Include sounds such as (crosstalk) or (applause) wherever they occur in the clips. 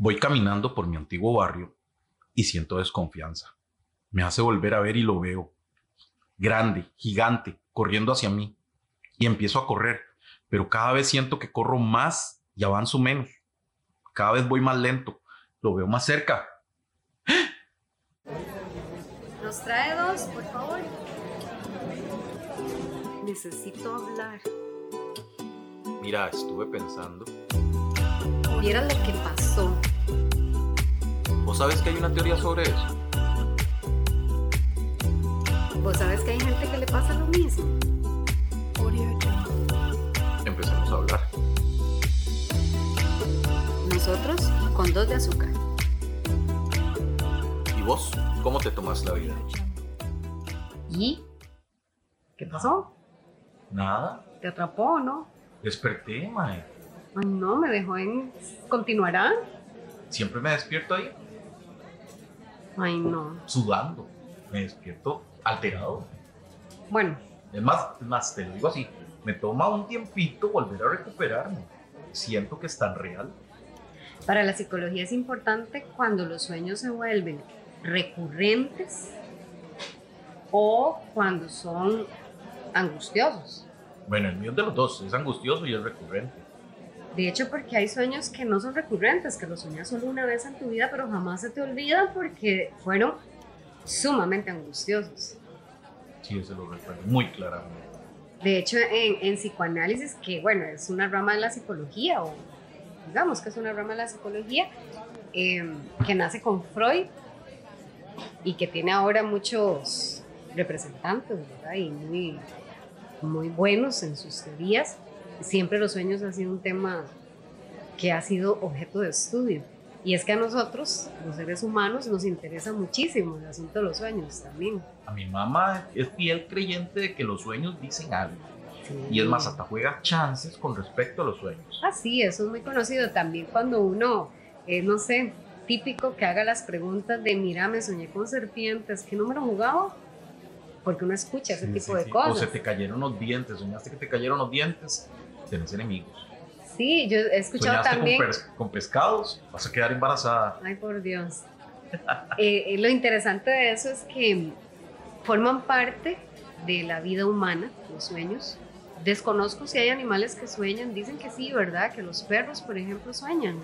Voy caminando por mi antiguo barrio y siento desconfianza. Me hace volver a ver y lo veo. Grande, gigante, corriendo hacia mí. Y empiezo a correr, pero cada vez siento que corro más y avanzo menos. Cada vez voy más lento. Lo veo más cerca. Nos trae dos, por favor. Necesito hablar. Mira, estuve pensando. Viera lo que pasó. ¿Vos sabes que hay una teoría sobre eso? ¿Vos sabes que hay gente que le pasa lo mismo? Empecemos a hablar. Nosotros con dos de azúcar. ¿Y vos? ¿Cómo te tomas la vida? ¿Y? ¿Qué pasó? Nada. ¿Te atrapó o no? Desperté, mae. Ay, no, me dejó en... ¿Continuará? Siempre me despierto ahí, Ay, no. sudando. Me despierto alterado. Bueno, Es más, es más, te lo digo así. Me toma un tiempito volver a recuperarme. Siento que es tan real. para la psicología es importante cuando los sueños se vuelven recurrentes o cuando son angustiosos. Bueno, el mío es de los dos. Es angustioso y es recurrente. De hecho, porque hay sueños que no son recurrentes, que los sueñas solo una vez en tu vida, pero jamás se te olvidan porque fueron sumamente angustiosos. Sí, ese lo recuerdo muy claramente. De hecho, en, en psicoanálisis, que bueno, es una rama de la psicología, o digamos que es una rama de la psicología, eh, que nace con Freud y que tiene ahora muchos representantes, ¿verdad? Y muy, muy buenos en sus teorías. Siempre los sueños han sido un tema que ha sido objeto de estudio. Y es que a nosotros, los seres humanos, nos interesa muchísimo el asunto de los sueños también. A mi mamá es fiel creyente de que los sueños dicen algo. Y es más, hasta juega chances con respecto a los sueños. Ah, sí, eso es muy conocido también cuando uno, eh, no sé, típico que haga las preguntas de, mira, me soñé con serpientes, ¿qué número jugaba? Porque uno escucha ese Sí, tipo sí, de sí. cosas. O se te cayeron los dientes, soñaste que te cayeron los dientes, tenés enemigos. Sí, yo he escuchado Soñaste también. con, pes- con pescados, vas a quedar embarazada. Ay, por Dios. (laughs) Eh, eh, lo interesante de eso es que forman parte de la vida humana, los sueños. Desconozco si hay animales que sueñan, dicen que sí, ¿verdad? Que los perros, por ejemplo, sueñan.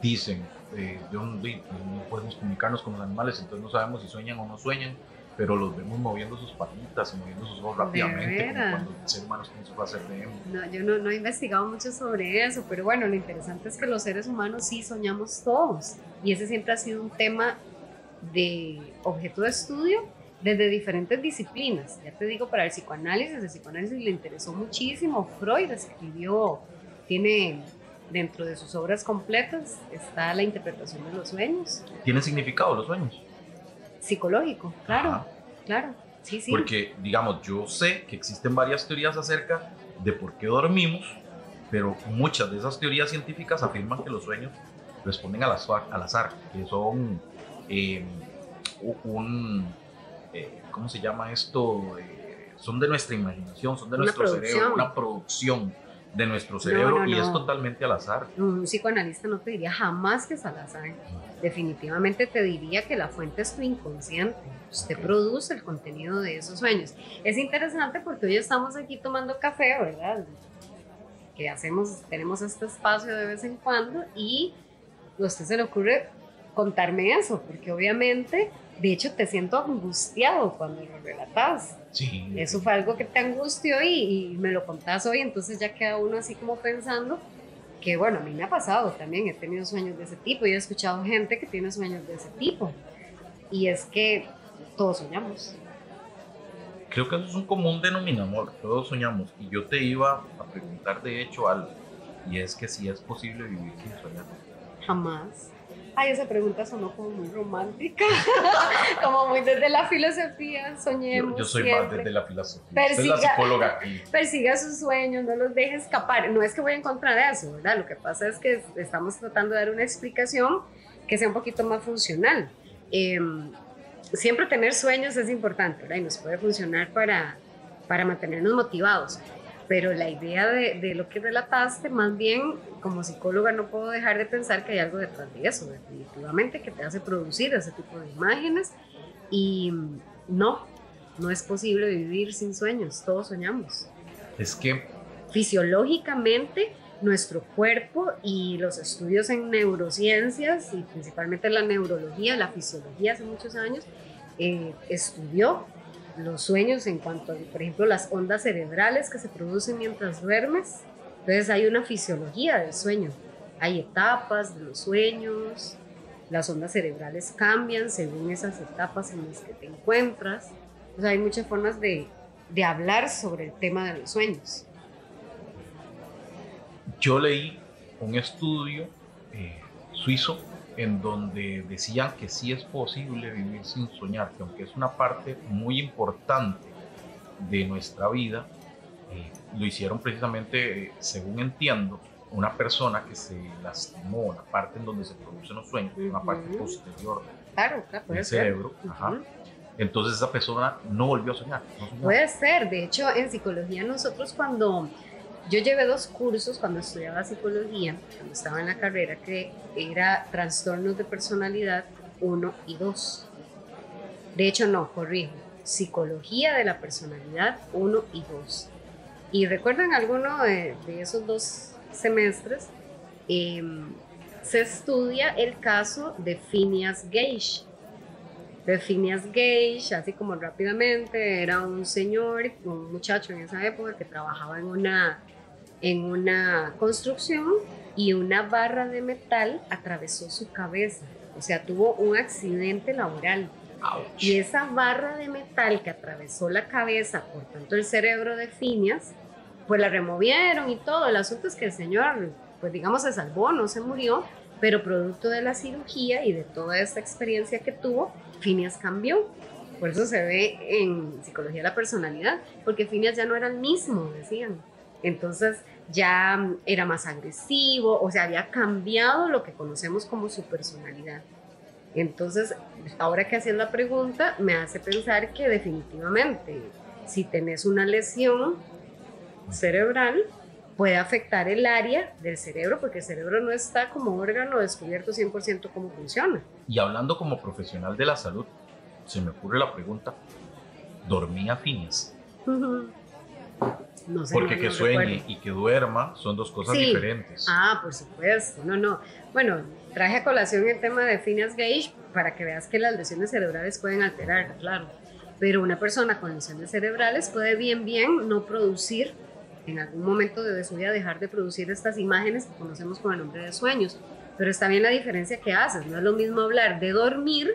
Dicen, eh, yo no, podemos comunicarnos con los animales, entonces no sabemos si sueñan o no sueñan, pero los vemos moviendo sus patitas y moviendo sus ojos ¿De rápidamente, como cuando el ser humano comenzó a hacer de emo. No, yo no, no he investigado mucho sobre eso, pero bueno, lo interesante es que los seres humanos sí soñamos todos. Y ese siempre ha sido un tema de objeto de estudio desde diferentes disciplinas. Ya te digo, para el psicoanálisis, el psicoanálisis le interesó muchísimo. Freud escribió, tiene dentro de sus obras completas, está la interpretación de los sueños. ¿Tienen significado los sueños? Psicológico, claro, Ajá. claro. Sí, sí. Porque, digamos, yo sé que existen varias teorías acerca de por qué dormimos, pero muchas de esas teorías científicas afirman que los sueños responden al azar, al azar que son eh, u- un, eh, ¿cómo se llama esto? Eh, son de nuestra imaginación, son de Una nuestro cerebro, una producción de nuestro cerebro no, y es totalmente al azar. un psicoanalista no te diría jamás que es al azar. Definitivamente te diría que la fuente es tu inconsciente. Usted produce el contenido de esos sueños. Es interesante porque hoy estamos aquí tomando café, ¿verdad? Que hacemos, tenemos este espacio de vez en cuando y a usted se le ocurre contarme eso, porque obviamente, de hecho, te siento angustiado cuando lo relatas. Sí. Eso fue algo que te angustió y, y me lo contás hoy, entonces ya queda uno así como pensando que bueno, a mí me ha pasado también, he tenido sueños de ese tipo y he escuchado gente que tiene sueños de ese tipo. Y es que todos soñamos. Creo que eso es un común denominador, todos soñamos. Y yo te iba a preguntar de hecho algo, y es que si es posible vivir sin soñar. Jamás. Ay, esa pregunta sonó como muy romántica, (laughs) como muy desde la filosofía, soñemos. Yo, yo soy siempre. más desde la filosofía. Usted es la Persiga- psicóloga aquí. persiga sus sueños, no los deje escapar. No es que voy en contra de eso, ¿verdad? Lo que pasa es que estamos tratando de dar una explicación que sea un poquito más funcional. Eh, siempre tener sueños es importante, ¿verdad? Y nos puede funcionar para, para mantenernos motivados. Pero la idea de, de, lo que relataste, más bien como psicóloga no puedo dejar de pensar que hay algo detrás de eso, definitivamente, que te hace producir ese tipo de imágenes y no, no es posible vivir sin sueños, todos soñamos. Es que fisiológicamente nuestro cuerpo y los estudios en neurociencias y principalmente la neurología, la fisiología hace muchos años, eh, estudió los sueños en cuanto a, por ejemplo, las ondas cerebrales que se producen mientras duermes. Entonces hay una fisiología del sueño, hay etapas de los sueños, las ondas cerebrales cambian según esas etapas en las que te encuentras. O hay muchas formas de, de hablar sobre el tema de los sueños. Yo leí un estudio eh, suizo en donde decían que sí es posible vivir sin soñar, que aunque es una parte muy importante de nuestra vida, eh, lo hicieron precisamente, eh, según entiendo, una persona que se lastimó la parte en donde se producen los sueños, una parte posterior claro, claro, del cerebro. Entonces esa persona no volvió a soñar. Puede ser, de hecho en psicología nosotros cuando yo llevé dos cursos cuando estudiaba psicología, cuando estaba en la carrera, que era trastornos de personalidad 1 y 2. De hecho, no, corrijo, psicología de la personalidad 1 y 2. Y recuerdan alguno de, esos dos semestres, em, se estudia el caso de Phineas Gage. De Phineas Gage, así como rápidamente, era un señor, un muchacho en esa época que trabajaba en una en una construcción y una barra de metal atravesó su cabeza. O sea, tuvo un accidente laboral. Y esa barra de metal que atravesó la cabeza, por tanto el cerebro de Phineas, pues la removieron y todo. El asunto es que el señor, pues digamos, se salvó, no se murió, pero producto de la cirugía y de toda esta experiencia que tuvo, Phineas cambió. Por eso se ve en psicología la personalidad, porque Phineas ya no era el mismo, decían. Entonces ya era más agresivo, o sea, había cambiado lo que conocemos como su personalidad. Entonces, ahora que haces la pregunta, me hace pensar que definitivamente, si tenés una lesión cerebral, puede afectar el área del cerebro, porque el cerebro no está como órgano descubierto 100% cómo funciona. Y hablando como profesional de la salud, se me ocurre la pregunta, ¿dormía fines? Porque que sueñe y que duerma son dos cosas diferentes. Ah, por supuesto. No, no. Bueno, traje a colación el tema de Phineas Gage para que veas que las lesiones cerebrales pueden alterar, claro. Pero una persona con lesiones cerebrales puede bien, bien no producir, en algún momento de su vida dejar de producir estas imágenes que conocemos con el nombre de sueños. Pero está bien la diferencia que haces. No es lo mismo hablar de dormir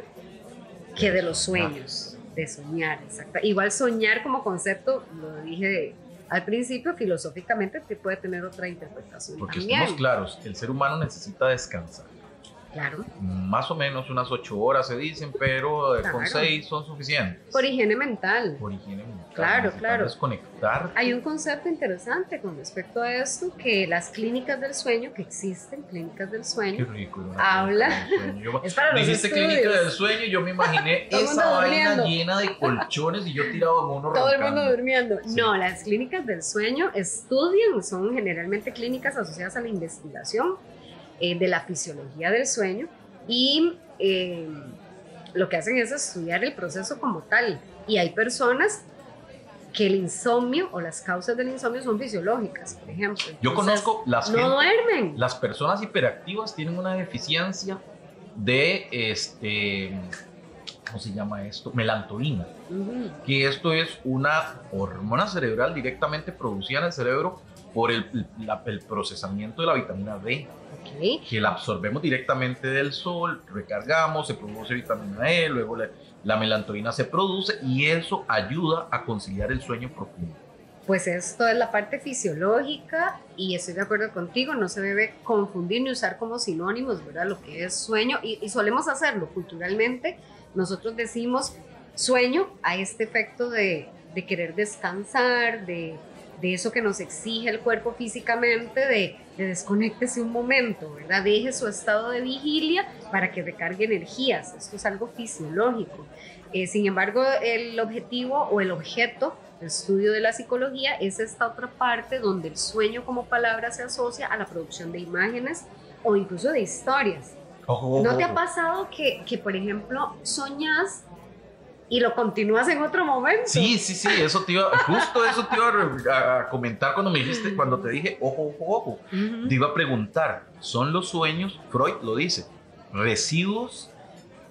que de los sueños, de soñar. Exacto. Igual soñar como concepto, lo dije al principio filosóficamente puede tener otra interpretación. Porque estamos claros, el ser humano necesita descansar. Claro. Más o menos unas ocho horas se dicen, pero con seis son suficientes. Por higiene mental. Por higiene mental. Claro, claro. Desconectar. Hay un concepto interesante con respecto a esto, que las clínicas del sueño, que existen clínicas del sueño, Qué rico, habla. (laughs) es para los Dijiste clínica del sueño, yo me imaginé (laughs) esa vaina llena de colchones y yo tirado en uno Todo el mundo durmiendo. No, las clínicas del sueño estudian, son generalmente clínicas asociadas a la investigación eh, de la fisiología del sueño y eh, lo que hacen es estudiar el proceso como tal. Y hay personas que el insomnio o las causas del insomnio son fisiológicas, por ejemplo. Yo conozco las no duermen. Las personas hiperactivas tienen una deficiencia de este ¿cómo se llama esto? Melantonina. Que esto es una hormona cerebral directamente producida en el cerebro por el, el procesamiento de la vitamina D que la absorbemos directamente del sol, recargamos, se produce vitamina E, luego la, melantonina se produce y eso ayuda a conciliar el sueño profundo. Pues esto es la parte fisiológica y estoy de acuerdo contigo, no se debe confundir ni usar como sinónimos, ¿verdad? Lo que es sueño y, y solemos hacerlo culturalmente. Nosotros decimos sueño a este efecto de, de querer descansar, de de eso que nos exige el cuerpo físicamente, de, de desconectese un momento, ¿verdad? Deje su estado de vigilia para que recargue energías. Esto es algo fisiológico. Eh, sin embargo, el objetivo o el objeto estudio de la psicología es esta otra parte donde el sueño como palabra se asocia a la producción de imágenes o incluso de historias. Ojo, ¿No te ha pasado que, que, por ejemplo, soñas y lo continúas en otro momento? Sí, sí, sí, eso te iba, justo eso te iba a, a comentar cuando me dijiste, cuando te dije, ojo, ojo, ojo. Ujú. Te iba a preguntar, ¿son los sueños, Freud lo dice, residuos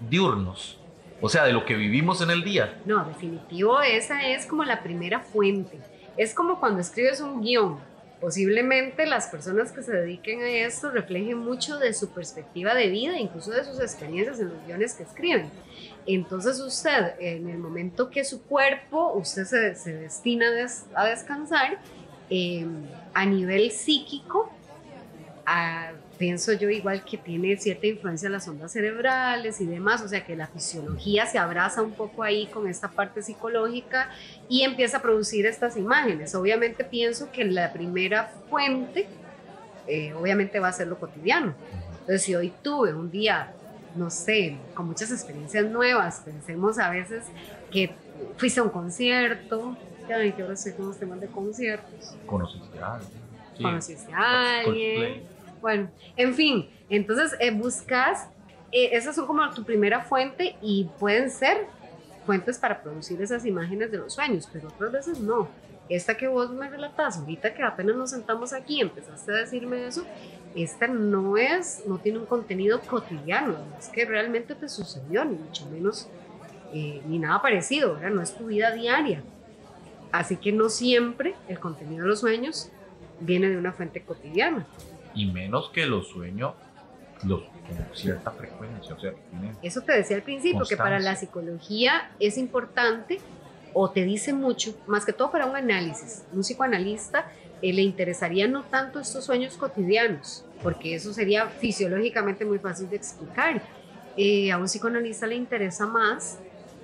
diurnos? O sea, de lo que vivimos en el día. No, definitivo, esa es como la primera fuente. Es como cuando escribes un guion. Posiblemente las personas que se dediquen a esto reflejen mucho de su perspectiva de vida, incluso de sus experiencias en los guiones que escriben. Entonces usted, en el momento que su cuerpo, usted se, destina a, des- a descansar, eh, a nivel psíquico, a- pienso yo igual que tiene cierta influencia las ondas cerebrales y demás, o sea que la fisiología se abraza un poco ahí con esta parte psicológica y empieza a producir estas imágenes. Obviamente pienso que la primera fuente, eh, obviamente va a ser lo cotidiano. Entonces si hoy tuve un día, no sé, con muchas experiencias nuevas, pensemos a veces que fuiste a un concierto, ay, que ahora estoy con los temas de conciertos, ¿Conociste a alguien? Sí. conociste a alguien. Bueno, en fin, entonces eh, buscas, eh, esas son como tu primera fuente y pueden ser fuentes para producir esas imágenes de los sueños, pero otras veces no. Esta que vos me relatas, ahorita que apenas nos sentamos aquí, empezaste a decirme eso, esta no es, no tiene un contenido cotidiano, no es que realmente te sucedió, ni mucho menos, eh, ni nada parecido, ¿verdad? No es tu vida diaria. Así que no siempre el contenido de los sueños viene de una fuente cotidiana. Y menos que los sueños, los con cierta frecuencia, o sea, Eso te decía al principio, que para la Constancia. psicología es importante o te dice mucho, más que todo para un análisis. Un psicoanalista eh, le interesaría no tanto estos sueños cotidianos, porque eso sería fisiológicamente muy fácil de explicar. Eh, a un psicoanalista le interesa más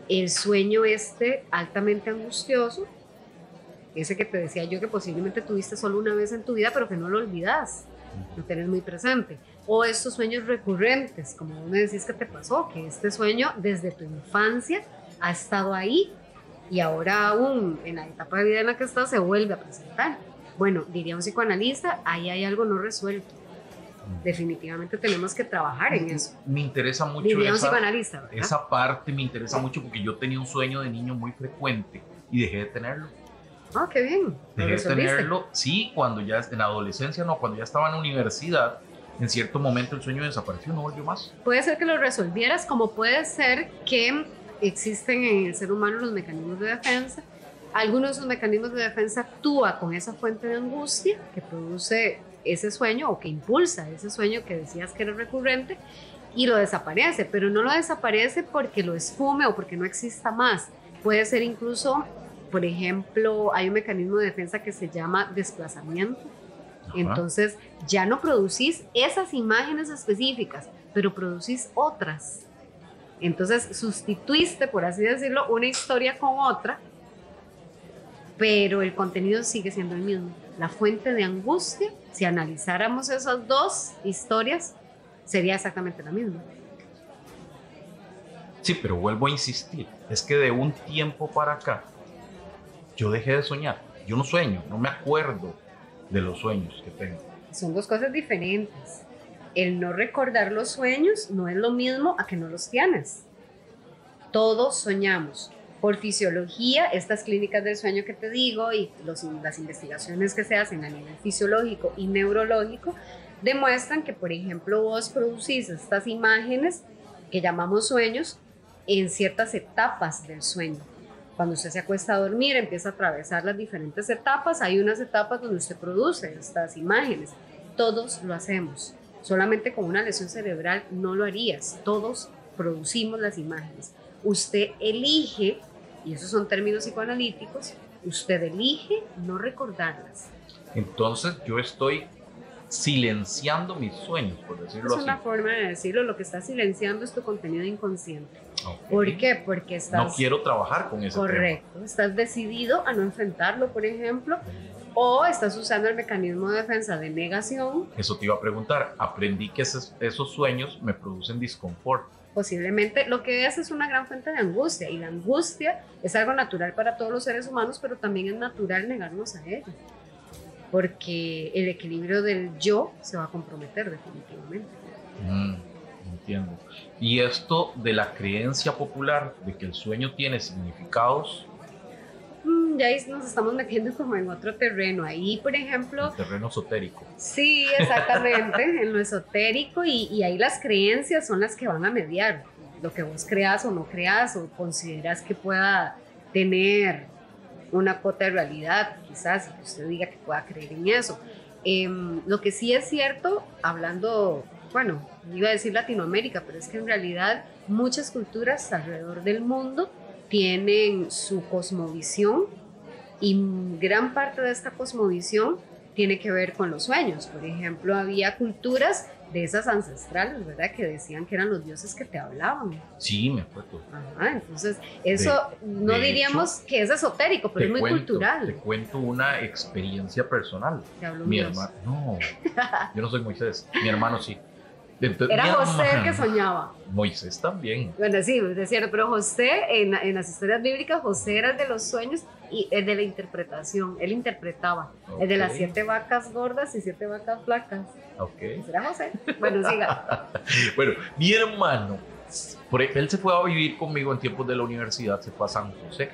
el sueño este altamente angustioso, ese que te decía yo que posiblemente tuviste solo una vez en tu vida, pero que no lo olvidas, lo tenés muy presente. O estos sueños recurrentes, como me decís que te pasó, que este sueño desde tu infancia ha estado ahí y ahora aún en la etapa de vida en la que estás se vuelve a presentar. Bueno, diría un psicoanalista, ahí hay algo no resuelto. Definitivamente tenemos que trabajar en eso. Me interesa mucho Diría un esa, psicoanalista, ¿verdad? esa parte, me interesa mucho porque yo tenía un sueño de niño muy frecuente y dejé de tenerlo. Ah, qué bien. Dejé de tenerlo, sí, cuando ya en la adolescencia, no, cuando ya estaba en la universidad, en cierto momento el sueño desapareció, no volvió más. Puede ser que lo resolvieras, como puede ser que existen en el ser humano los mecanismos de defensa. Algunos de esos mecanismos de defensa actúa con esa fuente de angustia que produce ese sueño o que impulsa ese sueño que decías que era recurrente y lo desaparece, pero no lo desaparece porque lo esfume o porque no exista más. Puede ser incluso, por ejemplo, hay un mecanismo de defensa que se llama desplazamiento. Ajá. Entonces ya no producís esas imágenes específicas, pero producís otras. Entonces sustituiste, por así decirlo, una historia con otra, pero el contenido sigue siendo el mismo. La fuente de angustia, si analizáramos esas dos historias, sería exactamente la misma. Sí, pero vuelvo a insistir, es que de un tiempo para acá, yo dejé de soñar. Yo no sueño, no me acuerdo de los sueños que tengo. Son dos cosas diferentes. El no recordar los sueños no es lo mismo a que no los tienes. Todos soñamos. Por fisiología, estas clínicas del sueño que te digo y los- las investigaciones que se hacen a nivel fisiológico y neurológico demuestran que, por ejemplo, vos producís estas imágenes que llamamos sueños en ciertas etapas del sueño. Cuando usted se acuesta a dormir, empieza a atravesar las diferentes etapas. Hay unas etapas donde usted produce estas imágenes. Todos lo hacemos. Solamente con una lesión cerebral no lo harías. Todos producimos las imágenes. Usted elige, y esos son términos psicoanalíticos, usted elige no recordarlas. Entonces yo estoy silenciando mis sueños, por Es decirlo así. una forma de decirlo. Lo que está silenciando es tu contenido inconsciente. Ok. ¿Por qué? Porque estás... No quiero trabajar con ese Correcto. Estás decidido a no enfrentarlo, por ejemplo, o estás usando el mecanismo de defensa de negación. tema. Eso te iba a preguntar. Aprendí que esos, esos sueños me producen disconfort. posiblemente lo que es es una gran fuente de angustia y la angustia es algo natural para todos los seres humanos, pero también es natural negarnos a ella, porque el equilibrio del yo se va a comprometer definitivamente. Mm, entiendo. Y esto de la creencia popular de que el sueño tiene significados, Mm, ya nos estamos metiendo como en otro terreno. Ahí, por ejemplo... el terreno esotérico. Sí, exactamente, (laughs) en lo esotérico y, y ahí las creencias son las que van a mediar lo que vos creas o no creas o consideras que pueda tener una cuota de realidad, quizás, y que usted diga que pueda creer en eso. Em, lo que sí es cierto, hablando, bueno, iba a decir Latinoamérica, pero es que en realidad muchas culturas alrededor del mundo tienen su cosmovisión y gran parte de esta cosmovisión tiene que ver con los sueños. Por ejemplo, había culturas de esas ancestrales, ¿verdad? Que decían que eran los dioses que te hablaban. Sí, me acuerdo. Ajá, entonces eso no diríamos que es esotérico, pero es muy cultural. Te cuento una experiencia personal. Te hablo Mi hermano, no, (laughs) yo no soy Moisés, mi hermano sí. Entonces, Era José el que soñaba. Moisés también. Bueno, sí, es cierto, pero José, en, en las historias bíblicas, José era el de los sueños y el de la interpretación. Él interpretaba. El de las siete vacas gordas y siete vacas flacas. Ok. ¿Será José? Bueno, siga. (laughs) Bueno, mi hermano, por- él se fue a vivir conmigo en tiempos de la universidad, se fue a San José.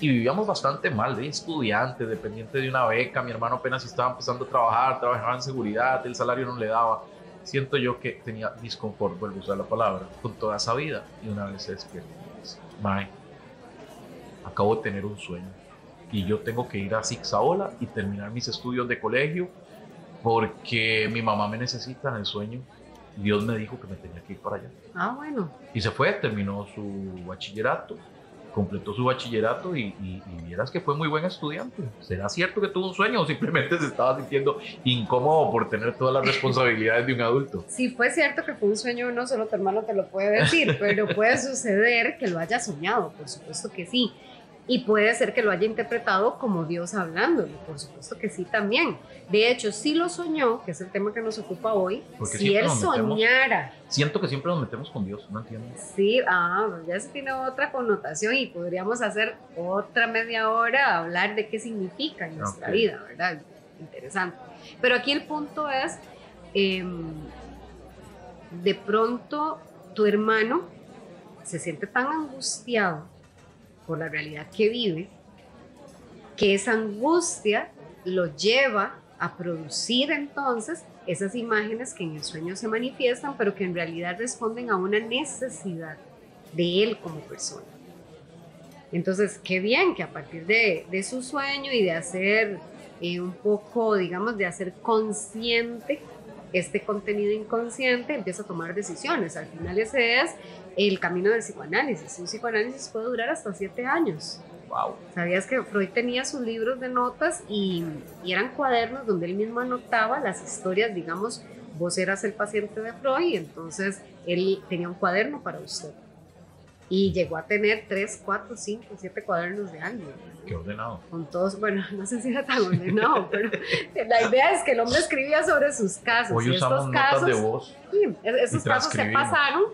Y vivíamos bastante mal, de estudiante, dependiente de una beca. Mi hermano apenas estaba empezando a trabajar, trabajaba en seguridad, el salario no le daba. Siento yo que tenía disconfort, vuelvo a usar la palabra, con toda esa vida. Y una vez se despierta y dice, Mae, acabo de tener un sueño. Y yo tengo que ir a Zigzaola y terminar mis estudios de colegio porque mi mamá me necesita en el sueño. Dios me dijo que me tenía que ir para allá. Ah, bueno. Y se fue, terminó su bachillerato, completó su bachillerato y, y, vieras que fue muy buen estudiante. ¿Será cierto que tuvo un sueño o simplemente se estaba sintiendo incómodo por tener todas las responsabilidades de un adulto? (laughs) Si fue cierto que fue un sueño, no solo tu hermano te lo puede decir, pero puede suceder que lo haya soñado, por supuesto que sí. Y puede ser que lo haya interpretado como Dios hablándole, por supuesto que sí también. De hecho, si lo soñó, que es el tema que nos ocupa hoy, Porque si él soñara, Siento que siempre nos metemos con Dios, no entiendo. sí, ah, ya se tiene otra connotación y podríamos hacer otra media hora a hablar de qué significa en nuestra vida, ¿verdad? Interesante. Pero aquí el punto es, em, de pronto tu hermano se siente tan angustiado por la realidad que vive, que esa angustia lo lleva a producir entonces esas imágenes que en el sueño se manifiestan, pero que en realidad responden a una necesidad de él como persona. Entonces, qué bien que a partir de, de su sueño y de hacer eh, un poco, digamos, de hacer consciente este contenido inconsciente, empieza a tomar decisiones. Al final ese es el camino del psicoanálisis. Un psicoanálisis puede durar hasta siete años. Wow. ¿Sabías que Freud tenía sus libros de notas y, y eran cuadernos donde él mismo anotaba las historias, digamos, vos eras el paciente de Freud y entonces él tenía un cuaderno para usted. Y llegó a tener tres, cuatro, cinco, siete cuadernos de año. Qué ordenado. Con todos, bueno, (laughs) no sé si era tan ordenado, (laughs) pero la idea es que el hombre escribía sobre sus casos. Hoy y usamos estos notas casos, de voz. Sí, es- esos Y casos se pasaron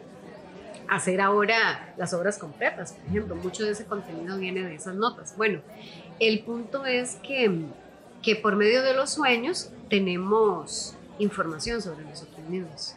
hacer ahora las obras completas, por ejemplo. Mucho de ese contenido viene de esas notas. Bueno, el punto es que, que por medio de los sueños tenemos información sobre nosotros mismos.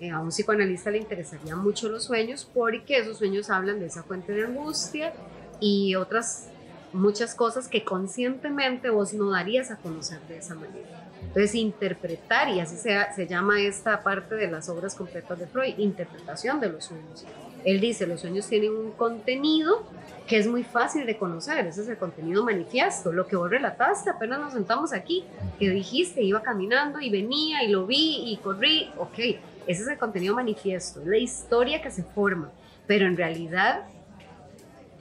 Eh, a un psicoanalista le interesarían mucho los sueños porque esos sueños hablan de esa fuente de angustia y otras muchas cosas que conscientemente vos no darías a conocer de esa manera. Entonces, interpretar, y así se, se llama esta parte de las obras completas de Freud, interpretación de los sueños. Él dice, los sueños tienen un contenido que es muy fácil de conocer, ese es el contenido manifiesto, lo que vos relataste, apenas nos sentamos aquí, que dijiste, iba caminando y venía y lo vi y corrí, ok, ese es el contenido manifiesto, es la historia que se forma, pero en realidad,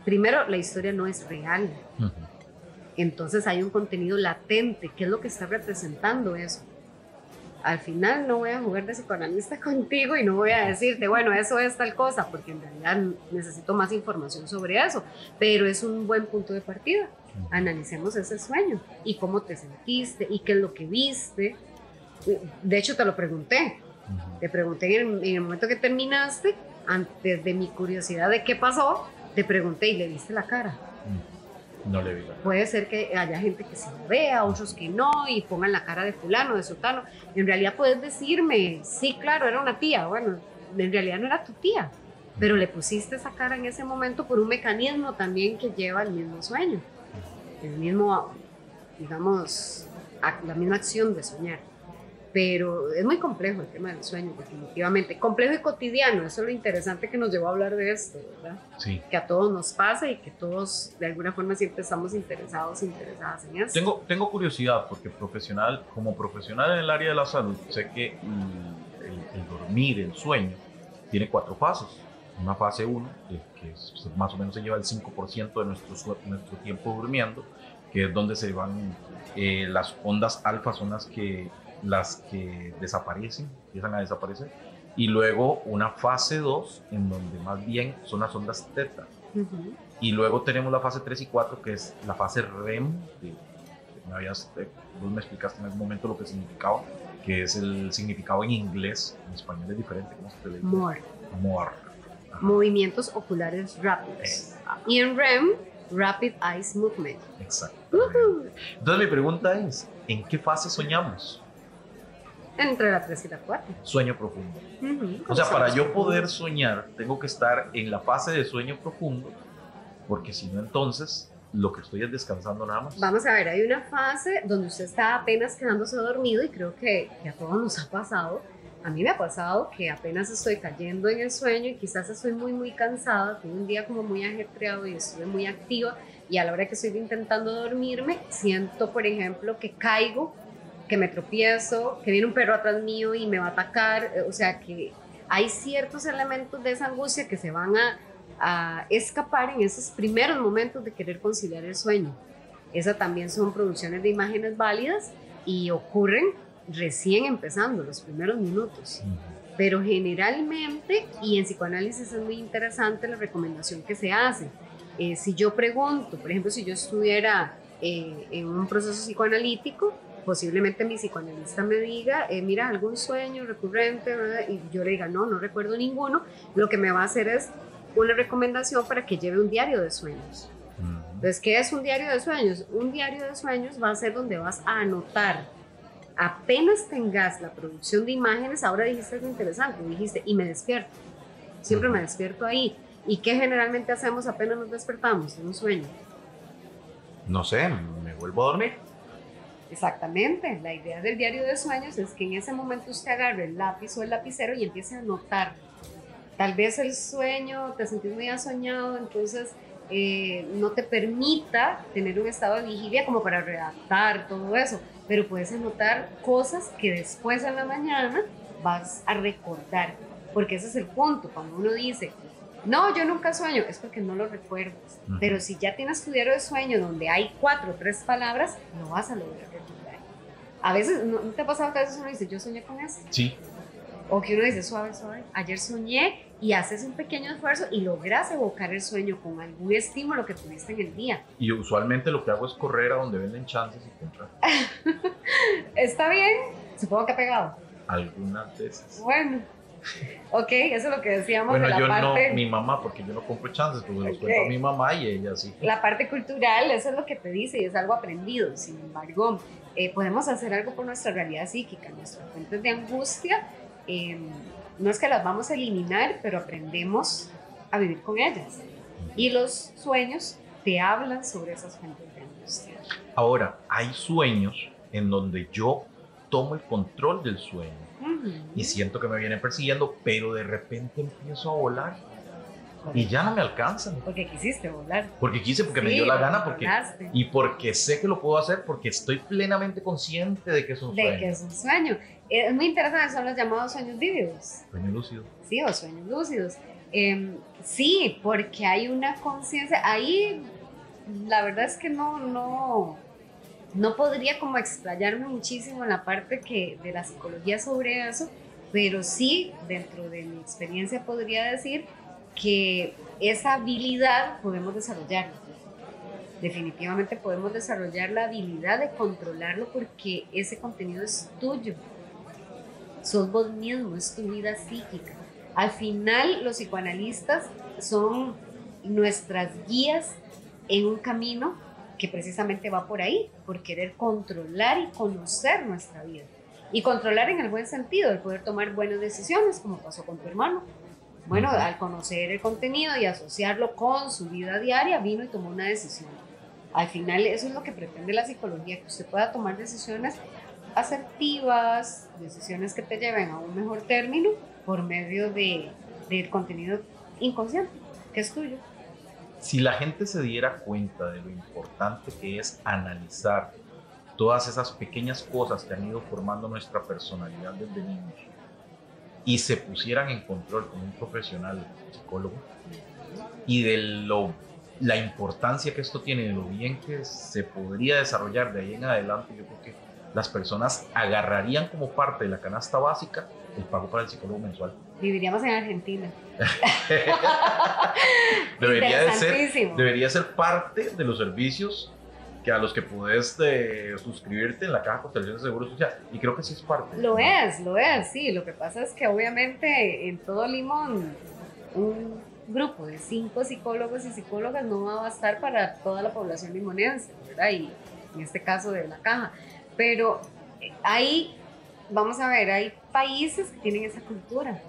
primero, la historia no es real, Ujú. Entonces hay un contenido latente, ¿qué es lo que está representando eso? Al final no voy a jugar de psicoanalista (laughs) contigo y no voy a decirte, bueno, eso es tal cosa, porque en realidad necesito más información sobre eso, pero es un buen punto de partida. Analicemos ese sueño y cómo te sentiste y qué es lo que viste. De hecho, te lo pregunté, Te pregunté en el, en el momento que terminaste, antes de mi curiosidad de qué pasó, te pregunté y le viste la cara. No le vi la Puede ser que haya gente que se lo vea, otros que no, y pongan la cara de fulano, de sotano. En realidad puedes decirme, sí, claro, era una tía. Bueno, en realidad no era tu tía, pero le pusiste esa cara en ese momento por un mecanismo también que lleva el mismo sueño, el mismo, digamos, la misma acción de soñar. Pero es muy complejo el tema del sueño, definitivamente. Complejo y cotidiano, eso es lo interesante que nos llevó a hablar de esto, ¿verdad? Sí. que a todos nos pasa y que todos de alguna forma siempre estamos interesados, interesadas en eso. Tengo, tengo curiosidad porque profesional, como profesional en el área de la salud, sé que el, el- el dormir, el sueño, tiene cuatro fases. Una fase 1, que es- más o menos se lleva el 5% de nuestro, nuestro tiempo durmiendo, que es donde se van eh, las ondas alfa, son las que, las que desaparecen, empiezan a desaparecer. Y luego una fase 2, en donde más bien son las ondas teta, Ujú. y luego tenemos la fase 3 y 4, que es la fase REM. que me habías, eh, vos me explicaste en algún momento lo que significaba, que es el significado en inglés. En español es diferente. ¿Cómo se le dice? More. More. Ajá. Movimientos oculares rápidos. Exacto. Y en REM, Rapid Eyes Movement. Exacto. Ujú. Entonces mi pregunta es, ¿en qué fase soñamos? Entre la 3 y la 4. Sueño profundo. Ujú. O sea, para yo poder soñar, tengo que estar en la fase de sueño profundo, porque si no, entonces lo que estoy es descansando nada más. Vamos a ver, hay una fase donde usted está apenas quedándose dormido y creo que, que a todos nos ha pasado. A mí me ha pasado que apenas estoy cayendo en el sueño y quizás estoy muy, muy cansada, tengo un día como muy ajetreado y estuve muy activa y a la hora que estoy intentando dormirme, siento, por ejemplo, que caigo, que me tropiezo, que viene un perro atrás mío y me va a atacar, eh, o sea que hay ciertos elementos de esa angustia que se van a, a escapar en esos primeros momentos de querer conciliar el sueño. Esas también son producciones de imágenes válidas y ocurren recién empezando, los primeros minutos. Pero generalmente, y en psicoanálisis es muy interesante la recomendación que se hace. Eh, si yo pregunto, por ejemplo, si yo estuviera eh, en un proceso psicoanalítico, posiblemente mi psicoanalista me diga, eh, mira, algún sueño recurrente, ¿verdad? y yo le diga, no, no recuerdo ninguno, lo que me va a hacer es una recomendación para que lleve un diario de sueños. Entonces, ¿qué es un diario de sueños? Un diario de sueños va a ser donde vas a anotar. Apenas tengas la producción de imágenes, ahora dijiste algo interesante, dijiste, y me despierto. Siempre me despierto ahí. ¿Y qué generalmente hacemos apenas nos despertamos en un sueño? No sé, me vuelvo a dormir. Exactamente. La idea del diario de sueños es que en ese momento usted agarre el lápiz o el lapicero y empiece a anotar. Tal vez el sueño, te sentís muy soñado, entonces eh, no te permita tener un estado de vigilia como para redactar todo eso, pero puedes anotar cosas que después en la mañana vas a recordar, porque ese es el punto, cuando uno dice, no, yo nunca sueño, es porque no lo recuerdas, pero si ya tienes tu diario de sueño donde hay cuatro o tres palabras, lo vas a lograr. A veces, ¿no, ¿no te ha pasado que a veces uno dice, yo soñé con esto? Sí. O que uno dice, suave, suave, ayer soñé y haces un pequeño esfuerzo y logras evocar el sueño con algún estímulo que tuviste en el día. Y usualmente lo que hago es correr a donde venden chances y comprar. (laughs) ¿Está bien? Supongo que ha pegado. Algunas veces. Bueno, ok, eso es lo que decíamos Bueno, de la yo parte... no, mi mamá, porque yo no compro chances, pues los Ok. cuento a mi mamá y ella sí. La parte cultural, eso es lo que te dice y es algo aprendido. Sin embargo, eh, podemos hacer algo por nuestra realidad psíquica, nuestras fuentes de angustia. eh, no es que las vamos a eliminar, pero aprendemos a vivir con ellas. Y los sueños te hablan sobre esas fuentes de angustia. Ahora, hay sueños en donde yo tomo el control del sueño Ujú. y siento que me vienen persiguiendo, pero de repente empiezo a volar y ya no me alcanzan. Porque quisiste volar. Porque quise, porque me Sí, dio la gana, porque, volaste. y porque sé que lo puedo hacer, porque estoy plenamente consciente de que es un De sueño. que es un sueño. Es muy interesante, son los llamados sueños vívidos. Sueño lúcido. Sí, o sueños lúcidos. Em, sí, porque hay una conciencia. Ahí, la verdad es que no, no, no podría como explayarme muchísimo en la parte que, de la psicología sobre eso, pero sí, dentro de mi experiencia podría decir que esa habilidad podemos desarrollarla. Definitivamente podemos desarrollar la habilidad de controlarlo porque ese contenido es tuyo. sos vos mismo, es tu vida psíquica. Al final, los psicoanalistas son nuestras guías en un camino que precisamente va por ahí, por querer controlar y conocer nuestra vida. Y controlar en el buen sentido, el poder tomar buenas decisiones, como pasó con tu hermano. Bueno, al conocer el contenido y asociarlo con su vida diaria, vino y tomó una decisión. Al final eso es lo que pretende la psicología, que usted pueda tomar decisiones asertivas, decisiones que te lleven a un mejor término por medio de, del contenido inconsciente, que es tuyo. Si la gente se diera cuenta de lo importante que es analizar todas esas pequeñas cosas que han ido formando nuestra personalidad desde niños y se pusieran en control con un profesional psicólogo y de lo, la importancia que esto tiene, de lo bien que se podría desarrollar de ahí en adelante, yo creo que las personas agarrarían como parte de la canasta básica el pago para el psicólogo mensual. Viviríamos en Argentina. (laughs) debería, de ser, debería ser parte de los servicios que a los que puedes eh, suscribirte en la Caja Costarricense de Seguro Social. Y creo que sí es parte. Lo es, lo es, sí. Lo que pasa es que obviamente en todo Limón un grupo de cinco psicólogos y psicólogas no va a bastar para toda la población limonense, ¿verdad? Y en este caso de la Caja. Pero hay, vamos a ver, hay países que tienen esa cultura.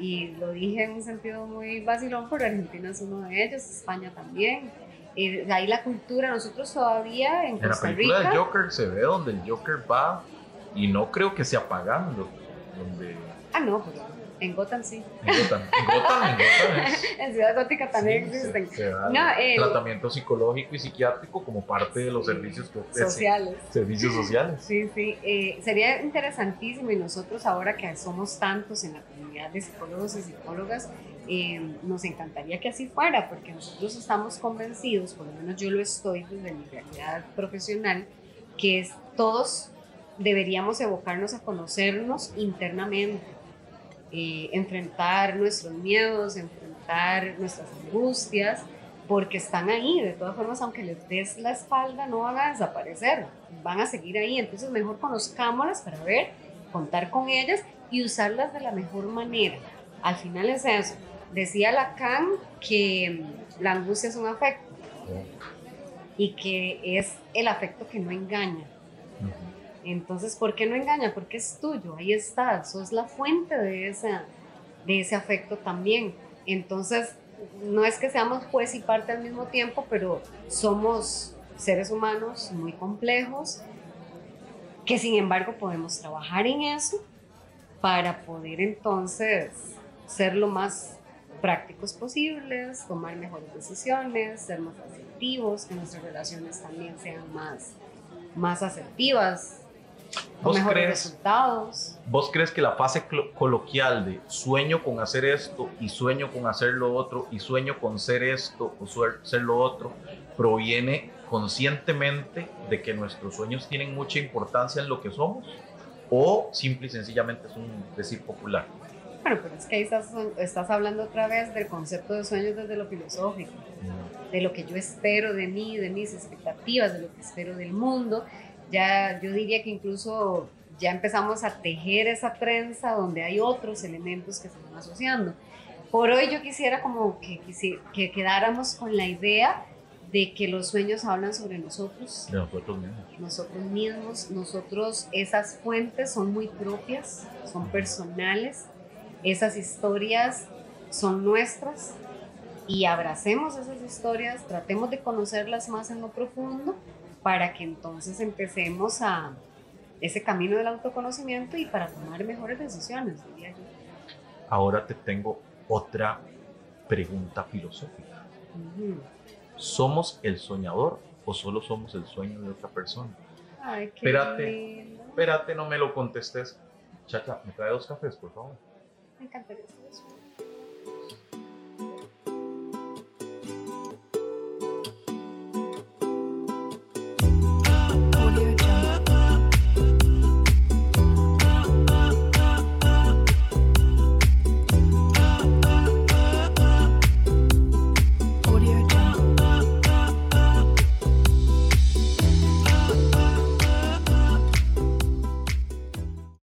Y lo dije en un sentido muy vacilón, pero Argentina es uno de ellos, España también eh, ahí la cultura, nosotros todavía en Costa Rica. En la película de Joker se ve donde el Joker va y no creo que sea pagando. Donde... Ah, no, pero en Gotham sí. En Gotham, en Gotham, en Gotham (laughs) en Ciudad Gótica también existen. no, tratamiento psicológico y psiquiátrico como parte de los servicios sociales. Servicios sociales. Sí, sí. Eh, sería interesantísimo y nosotros ahora que somos tantos en la comunidad de psicólogos y psicólogas, eh, nos encantaría que así fuera, porque nosotros estamos convencidos, por lo menos yo lo estoy desde mi realidad profesional, que es, todos deberíamos evocarnos a conocernos internamente, eh, enfrentar nuestros miedos, enfrentar nuestras angustias, porque están ahí, de todas formas, aunque les des la espalda, no van a desaparecer, van a seguir ahí, entonces mejor conozcámoslas para ver, contar con ellas y usarlas de la mejor manera. Al final es eso, Decía Lacan que mm, la angustia es un afecto y que es el afecto que no engaña. Entonces, ¿por qué no engaña? Porque es tuyo, ahí está, sos la fuente de, esa, de ese afecto también. Entonces, no es que seamos juez y parte al mismo tiempo, pero somos seres humanos muy complejos, que sin embargo podemos trabajar en eso para poder entonces ser lo más prácticos posibles, tomar mejores decisiones, ser más asertivos, que nuestras relaciones también sean más, más asertivas, con mejores resultados. ¿Vos crees que la fase coloquial de sueño con hacer esto y sueño con hacer lo otro y sueño con ser esto o ser lo otro proviene conscientemente de que nuestros sueños tienen mucha importancia en lo que somos o simple y sencillamente es un decir popular? Bueno, pero es que ahí estás, estás hablando otra vez del concepto de sueños desde lo filosófico, de lo que yo espero de mí, de mis expectativas, de lo que espero del mundo. Ya yo diría que incluso ya empezamos a tejer esa trenza donde hay otros elementos que se van asociando. Por hoy yo quisiera como que, que quedáramos con la idea de que los sueños hablan sobre nosotros. De nosotros mismos. Nosotros mismos, nosotros, esas fuentes son muy propias, son personales esas historias son nuestras y abracemos esas historias, tratemos de conocerlas más en lo profundo para que entonces empecemos a ese camino del autoconocimiento y para tomar mejores decisiones, diría yo. Ahora te tengo otra pregunta filosófica. ¿Somos el soñador o solo somos el sueño de otra persona? Ay, qué espérate, espérate, no me lo contestes. Chacha, ¿me trae dos cafés, por favor? Me encantaría hacer eso.